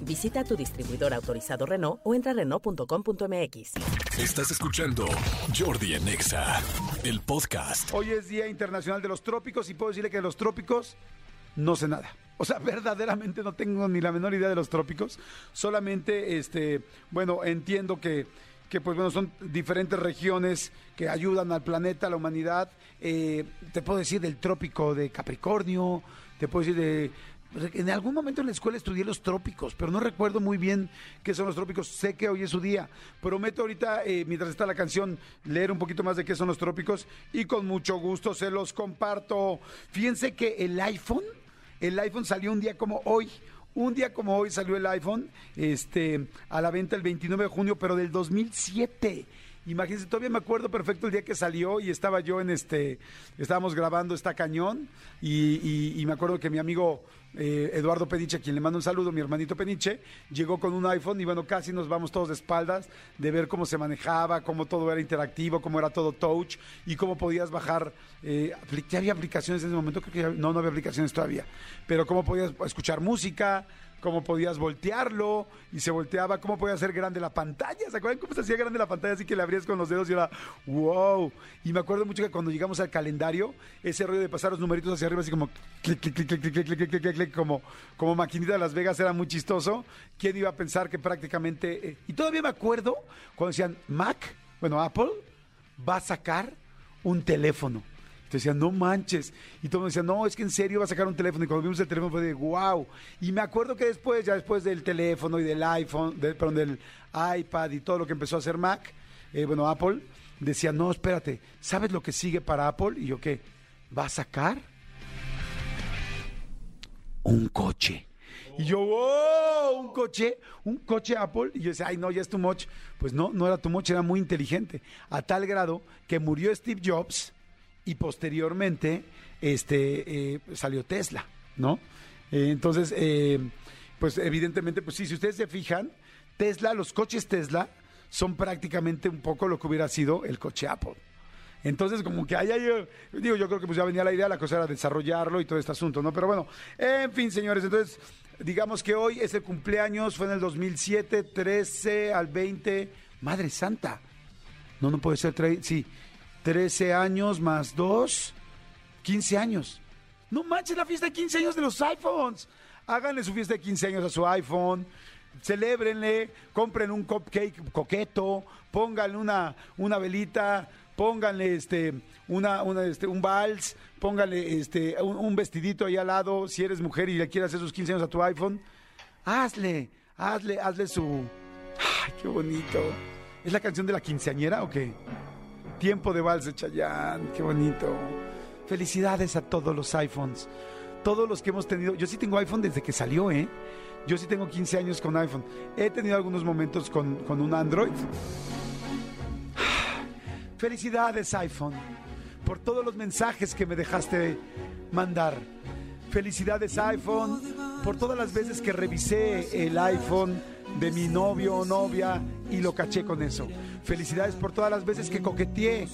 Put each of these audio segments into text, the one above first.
Visita tu distribuidor autorizado Renault o entra a Renault.com.mx. Estás escuchando Jordi en Exa, el podcast. Hoy es Día Internacional de los Trópicos y puedo decirle que de los trópicos no sé nada. O sea, verdaderamente no tengo ni la menor idea de los trópicos. Solamente, este, bueno, entiendo que, que pues bueno, son diferentes regiones que ayudan al planeta, a la humanidad. Eh, te puedo decir del trópico de Capricornio, te puedo decir de en algún momento en la escuela estudié los trópicos, pero no recuerdo muy bien qué son los trópicos. Sé que hoy es su día. Prometo ahorita, eh, mientras está la canción, leer un poquito más de qué son los trópicos y con mucho gusto se los comparto. Fíjense que el iPhone, el iPhone salió un día como hoy. Un día como hoy salió el iPhone este, a la venta el 29 de junio, pero del 2007. Imagínense, todavía me acuerdo perfecto el día que salió y estaba yo en este, estábamos grabando esta cañón y, y me acuerdo que mi amigo eh, Eduardo Peniche, a quien le mando un saludo, mi hermanito Peniche, llegó con un iPhone y bueno, casi nos vamos todos de espaldas de ver cómo se manejaba, cómo todo era interactivo, cómo era todo touch y cómo podías bajar. Eh, ya había aplicaciones en ese momento, creo que no, no había aplicaciones todavía, pero cómo podías escuchar música, cómo podías voltearlo y se volteaba, cómo podía hacer grande la pantalla. ¿Se acuerdan cómo se hacía grande la pantalla? Así que le abrías con los dedos y era wow. Y me acuerdo mucho que cuando llegamos al calendario, ese rollo de pasar los numeritos hacia arriba, así como clic, clic, clic, clic, clic, clic, clic, clic, clic, como, como maquinita de Las Vegas, era muy chistoso. ¿Quién iba a pensar que prácticamente. y todavía me acuerdo cuando decían Mac, bueno, Apple, va a sacar un teléfono. Te decían, no manches. Y todo el mundo decía, no, es que en serio va a sacar un teléfono. Y cuando vimos el teléfono fue de, wow. Y me acuerdo que después, ya después del teléfono y del iPhone, perdón, del iPad y todo lo que empezó a hacer Mac, eh, bueno, Apple, decía, no, espérate, ¿sabes lo que sigue para Apple? Y yo, ¿qué? ¿Va a sacar? Un coche. Y yo, wow, un coche, un coche Apple. Y yo decía, ay, no, ya es too much. Pues no, no era too much, era muy inteligente. A tal grado que murió Steve Jobs y posteriormente este, eh, salió Tesla, ¿no? Eh, entonces, eh, pues evidentemente, pues sí, si ustedes se fijan, Tesla, los coches Tesla son prácticamente un poco lo que hubiera sido el coche Apple. Entonces, como que ahí, yo, digo, yo creo que pues ya venía la idea, la cosa era desarrollarlo y todo este asunto, ¿no? Pero bueno, en fin, señores, entonces, digamos que hoy ese cumpleaños fue en el 2007, 13 al 20, Madre Santa. No, no puede ser, sí, 13 años más 2, 15 años. No manches la fiesta de 15 años de los iPhones. Háganle su fiesta de 15 años a su iPhone. Celébrenle, compren un cupcake coqueto, pónganle una, una velita, pónganle este, una, una, este, un vals, pónganle este, un, vestidito ahí al lado, si eres mujer y le quieres hacer sus 15 años a tu iPhone, hazle, hazle, hazle su... ¡Ay, qué bonito! ¿Es la canción de la quinceañera o qué? Tiempo de vals de Chayanne, qué bonito. Felicidades a todos los iPhones. Todos los que hemos tenido. Yo sí tengo iPhone desde que salió, ¿eh? Yo sí tengo 15 años con iPhone. He tenido algunos momentos con, con un Android. Felicidades, iPhone, por todos los mensajes que me dejaste mandar. Felicidades, iPhone, por todas las veces que revisé el iPhone de mi novio o novia y lo caché con eso. Felicidades por todas las veces que coqueteé,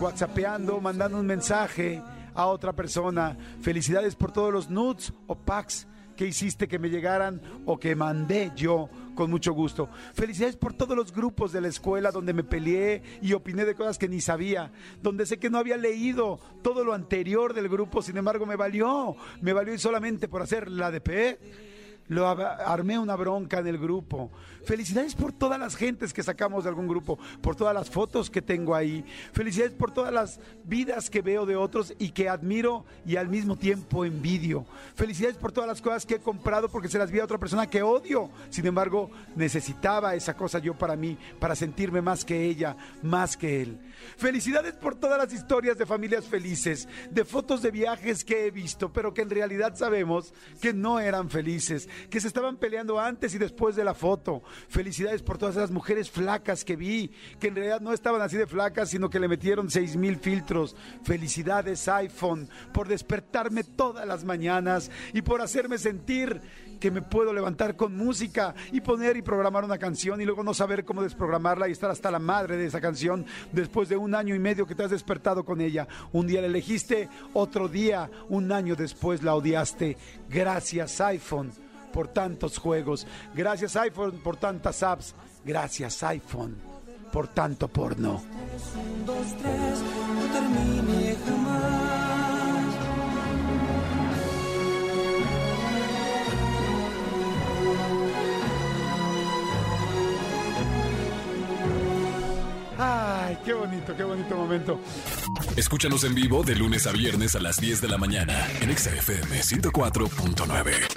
whatsappeando, mandando un mensaje a otra persona. Felicidades por todos los nudes o packs que hiciste que me llegaran o que mandé yo con mucho gusto. Felicidades por todos los grupos de la escuela donde me peleé y opiné de cosas que ni sabía, donde sé que no había leído todo lo anterior del grupo, sin embargo me valió, me valió y solamente por hacer la DP lo armé una bronca en el grupo. Felicidades por todas las gentes que sacamos de algún grupo, por todas las fotos que tengo ahí. Felicidades por todas las vidas que veo de otros y que admiro y al mismo tiempo envidio. Felicidades por todas las cosas que he comprado porque se las vi a otra persona que odio. Sin embargo, necesitaba esa cosa yo para mí, para sentirme más que ella, más que él. Felicidades por todas las historias de familias felices, de fotos de viajes que he visto, pero que en realidad sabemos que no eran felices que se estaban peleando antes y después de la foto. Felicidades por todas esas mujeres flacas que vi, que en realidad no estaban así de flacas, sino que le metieron seis mil filtros. Felicidades iPhone por despertarme todas las mañanas y por hacerme sentir que me puedo levantar con música y poner y programar una canción y luego no saber cómo desprogramarla y estar hasta la madre de esa canción después de un año y medio que te has despertado con ella. Un día la elegiste, otro día, un año después la odiaste. Gracias iPhone por tantos juegos. Gracias iPhone por tantas apps. Gracias iPhone por tanto porno. Ay, qué bonito, qué bonito momento. Escúchanos en vivo de lunes a viernes a las 10 de la mañana en XFM 104.9.